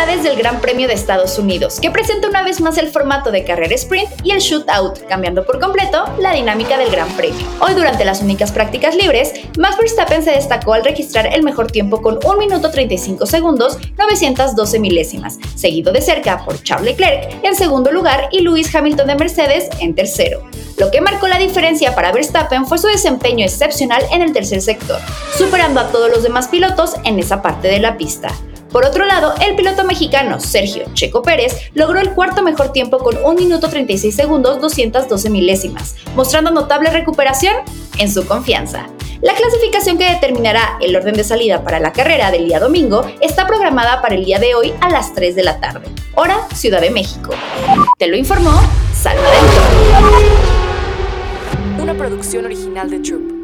Actividades del Gran Premio de Estados Unidos, que presenta una vez más el formato de carrera sprint y el shootout, cambiando por completo la dinámica del Gran Premio. Hoy, durante las únicas prácticas libres, Max Verstappen se destacó al registrar el mejor tiempo con 1 minuto 35 segundos 912 milésimas, seguido de cerca por Charles Leclerc en segundo lugar y Lewis Hamilton de Mercedes en tercero. Lo que marcó la diferencia para Verstappen fue su desempeño excepcional en el tercer sector, superando a todos los demás pilotos en esa parte de la pista. Por otro lado, el piloto mexicano Sergio Checo Pérez logró el cuarto mejor tiempo con 1 minuto 36 segundos 212 milésimas, mostrando notable recuperación en su confianza. La clasificación que determinará el orden de salida para la carrera del día domingo está programada para el día de hoy a las 3 de la tarde, hora Ciudad de México. Te lo informó Salma Dentro. Una producción original de Troop.